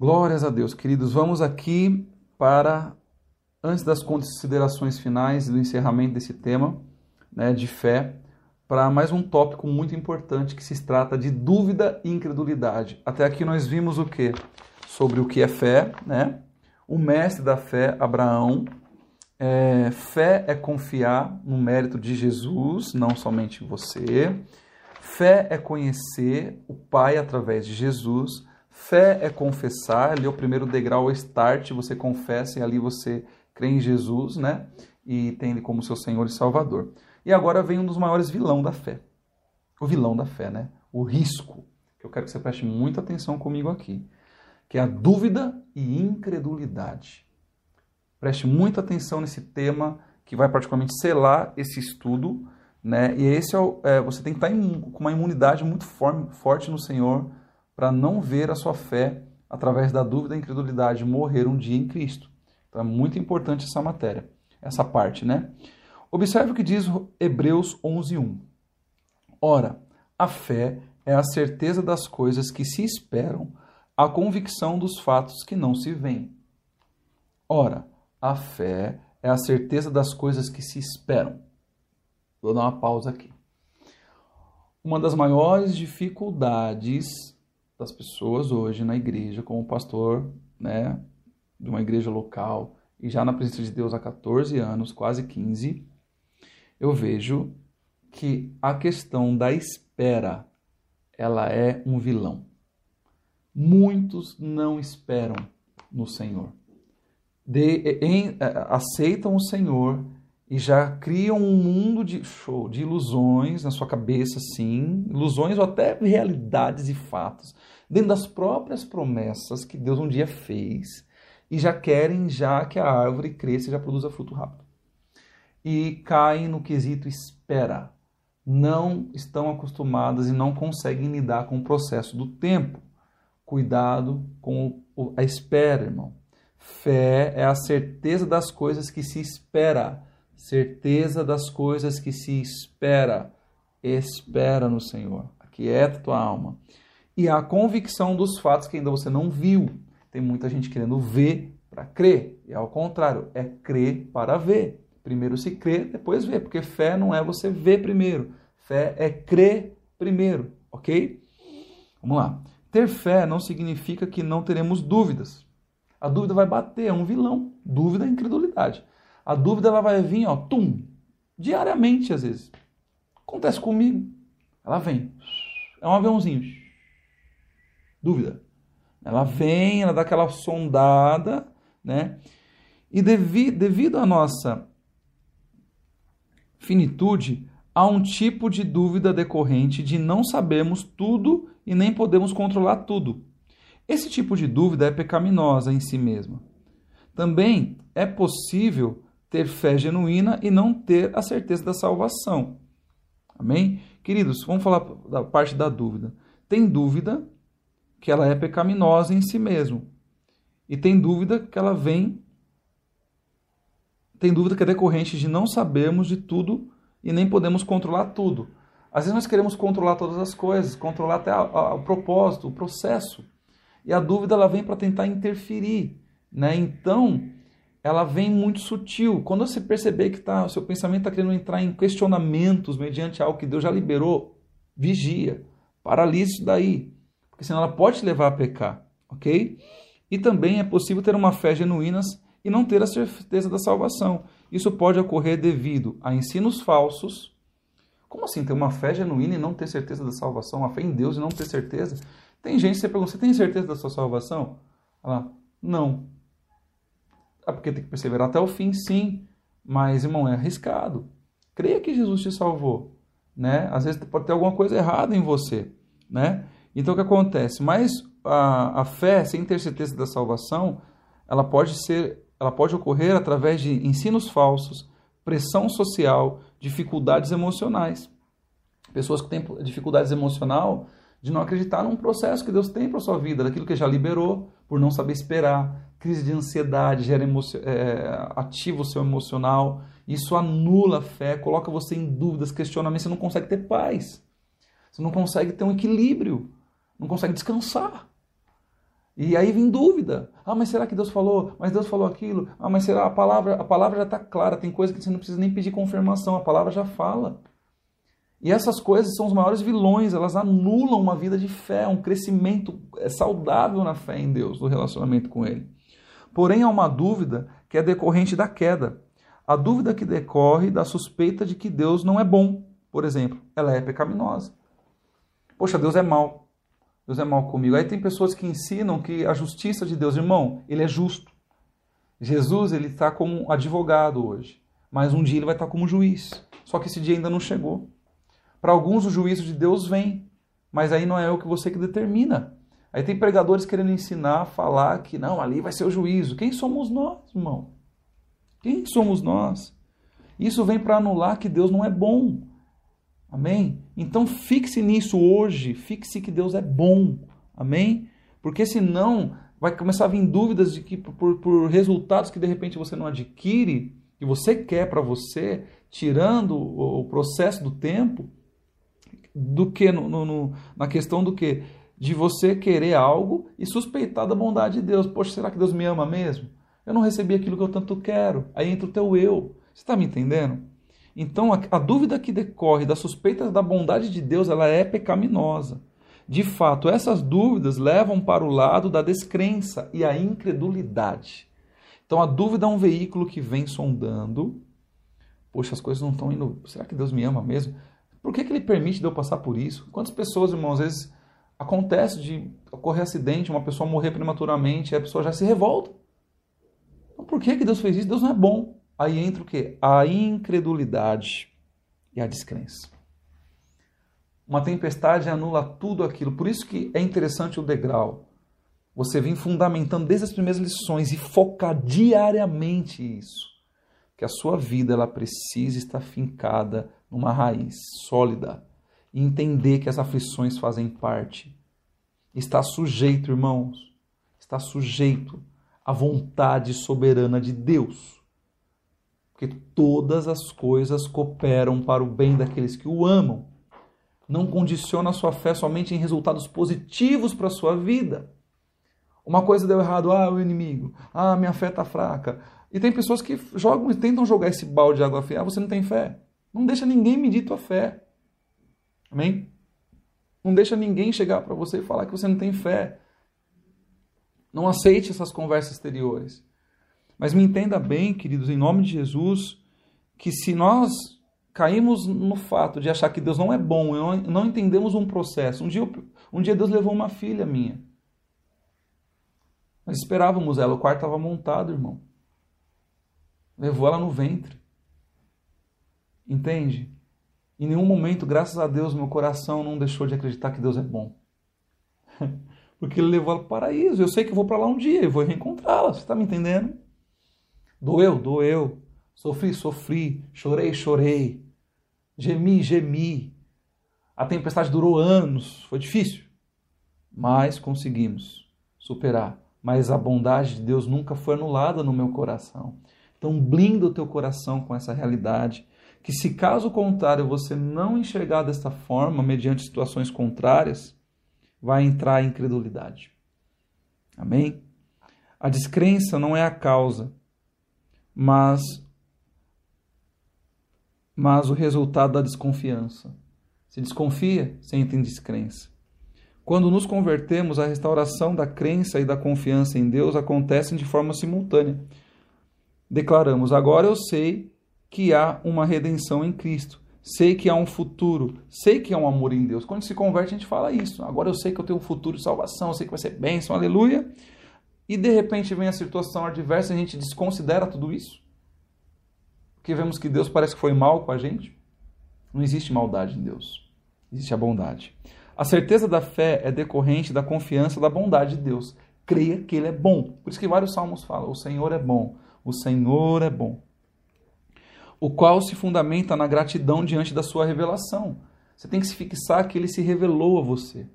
Glórias a Deus, queridos. Vamos aqui para, antes das considerações finais e do encerramento desse tema né, de fé, para mais um tópico muito importante que se trata de dúvida e incredulidade. Até aqui nós vimos o que? Sobre o que é fé, né? O mestre da fé, Abraão. É, fé é confiar no mérito de Jesus, não somente você. Fé é conhecer o Pai através de Jesus. Fé é confessar, ali é o primeiro degrau, o start, você confessa e ali você crê em Jesus, né? E tem ele como seu Senhor e Salvador. E agora vem um dos maiores vilão da fé. O vilão da fé, né? O risco. Que eu quero que você preste muita atenção comigo aqui. Que é a dúvida e incredulidade. Preste muita atenção nesse tema que vai particularmente selar esse estudo, né? E esse é, o, é você tem que estar com uma imunidade muito forte no Senhor para não ver a sua fé, através da dúvida e incredulidade, morrer um dia em Cristo. Então é muito importante essa matéria, essa parte, né? Observe o que diz Hebreus 11:1. Ora, a fé é a certeza das coisas que se esperam, a convicção dos fatos que não se veem. Ora, a fé é a certeza das coisas que se esperam. Vou dar uma pausa aqui. Uma das maiores dificuldades das pessoas hoje na igreja, como pastor né, de uma igreja local e já na presença de Deus há 14 anos, quase 15, eu vejo que a questão da espera ela é um vilão. Muitos não esperam no Senhor. De, em, aceitam o Senhor e já criam um mundo de show, de ilusões na sua cabeça, sim, ilusões ou até realidades e fatos, dentro das próprias promessas que Deus um dia fez, e já querem já que a árvore cresça e já produza fruto rápido. E caem no quesito espera. Não estão acostumadas e não conseguem lidar com o processo do tempo. Cuidado com a espera, irmão. Fé é a certeza das coisas que se espera certeza das coisas que se espera. Espera no Senhor. Aquieta tua alma. E a convicção dos fatos que ainda você não viu. Tem muita gente querendo ver para crer. E ao contrário, é crer para ver. Primeiro se crê, depois vê. Porque fé não é você ver primeiro. Fé é crer primeiro. Ok? Vamos lá. Ter fé não significa que não teremos dúvidas. A dúvida vai bater, é um vilão. Dúvida é incredulidade. A dúvida ela vai vir, ó, tum, diariamente às vezes. Acontece comigo. Ela vem. É um aviãozinho. Dúvida. Ela vem, ela dá aquela sondada, né? E devido, devido à nossa finitude, há um tipo de dúvida decorrente de não sabemos tudo e nem podemos controlar tudo. Esse tipo de dúvida é pecaminosa em si mesma. Também é possível ter fé genuína e não ter a certeza da salvação. Amém? Queridos, vamos falar da parte da dúvida. Tem dúvida que ela é pecaminosa em si mesmo. E tem dúvida que ela vem. Tem dúvida que é decorrente de não sabermos de tudo e nem podemos controlar tudo. Às vezes nós queremos controlar todas as coisas, controlar até o propósito, o processo. E a dúvida ela vem para tentar interferir. Né? Então, ela vem muito sutil. Quando você perceber que tá, o seu pensamento está querendo entrar em questionamentos mediante algo que Deus já liberou, vigia, paralise isso daí, porque senão ela pode te levar a pecar, ok? E também é possível ter uma fé genuína e não ter a certeza da salvação. Isso pode ocorrer devido a ensinos falsos. Como assim ter uma fé genuína e não ter certeza da salvação? Uma fé em Deus e não ter certeza? Tem gente que você pergunta, você tem certeza da sua salvação? Ela, não. Ah, porque tem que perseverar até o fim, sim. Mas, irmão, é arriscado. Creia que Jesus te salvou. Né? Às vezes pode ter alguma coisa errada em você. Né? Então, o que acontece? Mas a, a fé, sem ter certeza da salvação, ela pode ser, ela pode ocorrer através de ensinos falsos, pressão social, dificuldades emocionais. Pessoas que têm dificuldades emocional de não acreditar num processo que Deus tem para sua vida, daquilo que já liberou, por não saber esperar, crise de ansiedade, gera é, ativa o seu emocional, isso anula a fé, coloca você em dúvidas, questionamentos, você não consegue ter paz, você não consegue ter um equilíbrio, não consegue descansar. E aí vem dúvida. Ah, mas será que Deus falou? Mas Deus falou aquilo? Ah, mas será a palavra? A palavra já está clara. Tem coisa que você não precisa nem pedir confirmação. A palavra já fala. E essas coisas são os maiores vilões. Elas anulam uma vida de fé, um crescimento é, saudável na fé em Deus, no relacionamento com Ele. Porém, há uma dúvida que é decorrente da queda. A dúvida que decorre da suspeita de que Deus não é bom, por exemplo, ela é pecaminosa. Poxa, Deus é mau. Deus é mal comigo. Aí tem pessoas que ensinam que a justiça de Deus, irmão, ele é justo. Jesus, ele está como advogado hoje, mas um dia ele vai estar como juiz. Só que esse dia ainda não chegou. Para alguns o juízo de Deus vem, mas aí não é o que você que determina. Aí tem pregadores querendo ensinar, falar que não, ali vai ser o juízo. Quem somos nós, irmão? Quem somos nós? Isso vem para anular que Deus não é bom. Amém? Então fixe nisso hoje, fixe que Deus é bom. Amém? Porque senão vai começar a vir dúvidas de que por, por resultados que de repente você não adquire, que você quer para você, tirando o, o, processo do tempo, do que no, no, no, na questão do que? De você querer algo e suspeitar da bondade de Deus. Poxa, será que Deus me ama mesmo? Eu não recebi aquilo que eu tanto quero. Aí entra o teu eu. Você está me entendendo? Então, a, a dúvida que decorre da suspeita da bondade de Deus, ela é pecaminosa. De fato, essas dúvidas levam para o lado da descrença e a incredulidade. Então, a dúvida é um veículo que vem sondando. Poxa, as coisas não estão indo. Será que Deus me ama mesmo? Por que, que Ele permite de eu passar por isso? Quantas pessoas, irmãos, às vezes acontece de ocorrer acidente, uma pessoa morrer prematuramente, a pessoa já se revolta. Então, por que, que Deus fez isso? Deus não é bom. Aí entra o quê? A incredulidade e a descrença. Uma tempestade anula tudo aquilo. Por isso que é interessante o degrau. Você vem fundamentando desde as primeiras lições e focar diariamente isso. Que a sua vida ela precisa estar fincada numa raiz sólida e entender que as aflições fazem parte. Está sujeito, irmãos, está sujeito à vontade soberana de Deus porque todas as coisas cooperam para o bem daqueles que o amam. Não condiciona a sua fé somente em resultados positivos para a sua vida. Uma coisa deu errado, ah, o inimigo, ah, minha fé está fraca. E tem pessoas que jogam e tentam jogar esse balde de água fria, ah, você não tem fé. Não deixa ninguém medir tua fé. Amém? Não deixa ninguém chegar para você e falar que você não tem fé. Não aceite essas conversas exteriores. Mas me entenda bem, queridos, em nome de Jesus, que se nós caímos no fato de achar que Deus não é bom, não, entendemos um processo. Um dia, um dia Deus levou uma filha minha. Nós esperávamos ela, o quarto estava montado, irmão. Levou ela no ventre. Entende? Em nenhum momento, graças a Deus, meu coração não deixou de acreditar que Deus é bom. Porque ele levou ela para o paraíso. Eu sei que eu vou para lá um dia e vou reencontrá-la. Você está me entendendo? Doeu, doeu. Sofri, sofri. Chorei, chorei. Gemi, gemi. A tempestade durou anos, foi difícil. Mas conseguimos superar. Mas a bondade de Deus nunca foi anulada no meu coração. Então blinda o teu coração com essa realidade, que se caso contrário você não enxergar desta forma, mediante situações contrárias, vai entrar a incredulidade. Amém? A descrença não é a causa, mas mas o resultado da desconfiança. Se desconfia, entra em descrença. Quando nos convertemos, a restauração da crença e da confiança em Deus acontecem de forma simultânea. Declaramos: agora eu sei que há uma redenção em Cristo. Sei que há um futuro, sei que há um amor em Deus. Quando se converte, a gente fala isso. Agora eu sei que eu tenho um futuro de salvação, eu sei que vai ser bênção, aleluia e de repente vem a situação adversa e a gente desconsidera tudo isso? Porque vemos que Deus parece que foi mal com a gente? Não existe maldade em Deus, existe a bondade. A certeza da fé é decorrente da confiança da bondade de Deus. Creia que Ele é bom. Por isso que vários salmos falam: o Senhor é bom, o Senhor é bom. O qual se fundamenta na gratidão diante da sua revelação. Você tem que se fixar que Ele se revelou a você.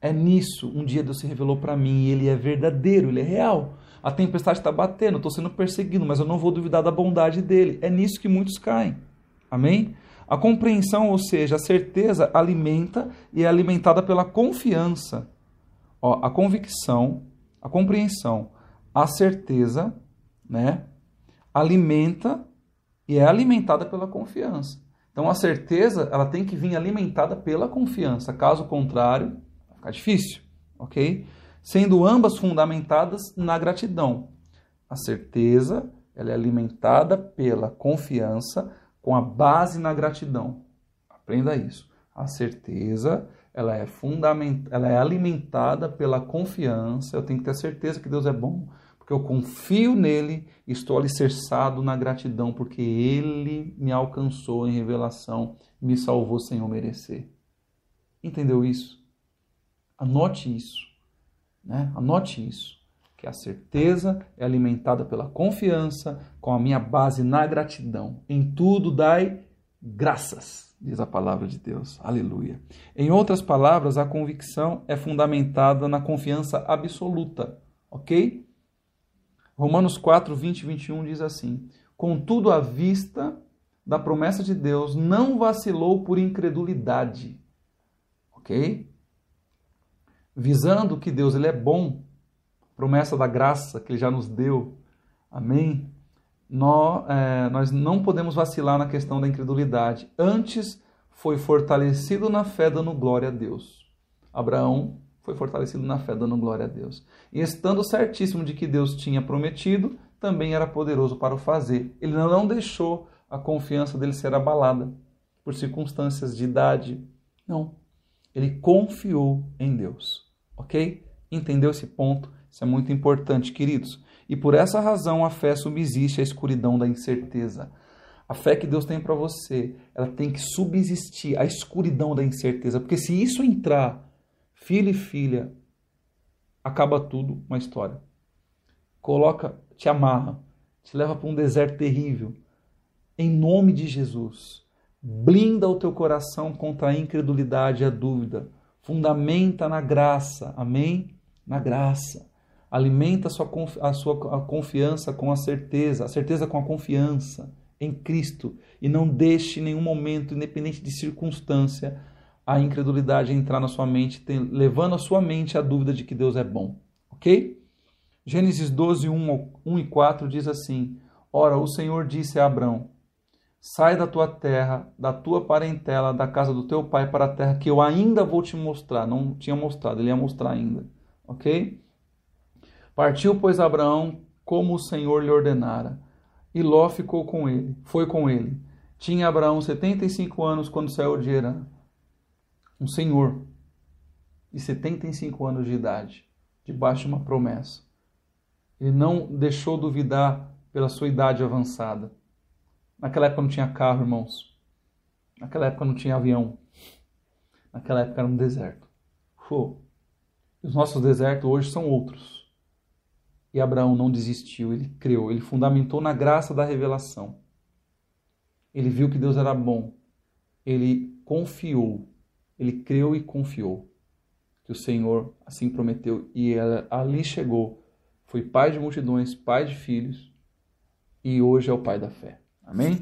É nisso, um dia Deus se revelou para mim e ele é verdadeiro, ele é real. A tempestade está batendo, estou sendo perseguido, mas eu não vou duvidar da bondade dele. É nisso que muitos caem. Amém? A compreensão, ou seja, a certeza, alimenta e é alimentada pela confiança. Ó, a convicção a compreensão, a certeza, né, alimenta e é alimentada pela confiança. Então a certeza ela tem que vir alimentada pela confiança. Caso contrário, vai ficar difícil, ok? Sendo ambas fundamentadas na gratidão. A certeza ela é alimentada pela confiança com a base na gratidão. Aprenda isso. A certeza ela é fundament... ela é alimentada pela confiança. Eu tenho que ter certeza que Deus é bom porque eu confio nele estou alicerçado na gratidão, porque ele me alcançou em revelação, me salvou sem eu merecer. Entendeu isso? Anote isso. Né? Anote isso. Que a certeza é alimentada pela confiança, com a minha base na gratidão. Em tudo dai graças, diz a palavra de Deus. Aleluia. Em outras palavras, a convicção é fundamentada na confiança absoluta, ok? Romanos 4, 20 e 21 diz assim: Contudo, à vista da promessa de Deus, não vacilou por incredulidade. Ok? Visando que Deus ele é bom, promessa da graça que ele já nos deu. Amém? Nós, é, nós não podemos vacilar na questão da incredulidade. Antes foi fortalecido na fé, dando glória a Deus. Abraão foi fortalecido na fé, dando glória a Deus. E estando certíssimo de que Deus tinha prometido, também era poderoso para o fazer. Ele não deixou a confiança dele ser abalada por circunstâncias de idade. Não. Ele confiou em Deus. Ok? Entendeu esse ponto? Isso é muito importante, queridos. E por essa razão a fé subsiste à escuridão da incerteza. A fé que Deus tem para você, ela tem que subsistir à escuridão da incerteza, porque se isso entrar filho e filha, acaba tudo uma história. Coloca, te amarra, te leva para um deserto terrível. Em nome de Jesus, blinda o teu coração contra a incredulidade e a dúvida. Fundamenta na graça, amém? Na graça. Alimenta a sua, a sua a confiança com a certeza, a certeza com a confiança em Cristo. E não deixe em nenhum momento, independente de circunstância, a incredulidade entrar na sua mente, levando a sua mente à dúvida de que Deus é bom. Ok? Gênesis 12, 1, 1 e 4 diz assim: Ora, o Senhor disse a Abrão: Sai da tua terra, da tua parentela, da casa do teu pai para a terra que eu ainda vou te mostrar. Não tinha mostrado, ele ia mostrar ainda. Ok? Partiu, pois, Abraão como o Senhor lhe ordenara. E Ló ficou com ele, foi com ele. Tinha Abraão 75 anos quando saiu de Herã um senhor de 75 anos de idade, debaixo de uma promessa. Ele não deixou duvidar pela sua idade avançada. Naquela época não tinha carro, irmãos. Naquela época não tinha avião. Naquela época era um deserto. Pô, os nossos desertos hoje são outros. E Abraão não desistiu, ele creu, ele fundamentou na graça da revelação. Ele viu que Deus era bom. Ele confiou ele creu e confiou que o Senhor assim prometeu e ali chegou. Foi pai de multidões, pai de filhos e hoje é o pai da fé. Amém?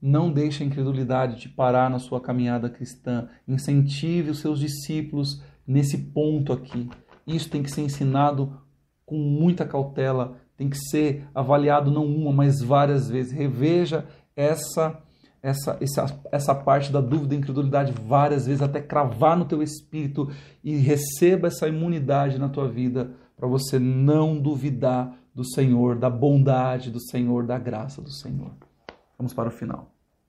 Não deixe a incredulidade te parar na sua caminhada cristã. Incentive os seus discípulos nesse ponto aqui. Isso tem que ser ensinado com muita cautela, tem que ser avaliado não uma, mas várias vezes. Reveja essa essa, essa, essa parte da dúvida e incredulidade várias vezes, até cravar no teu espírito e receba essa imunidade na tua vida para você não duvidar do Senhor, da bondade do Senhor, da graça do Senhor. Vamos para o final.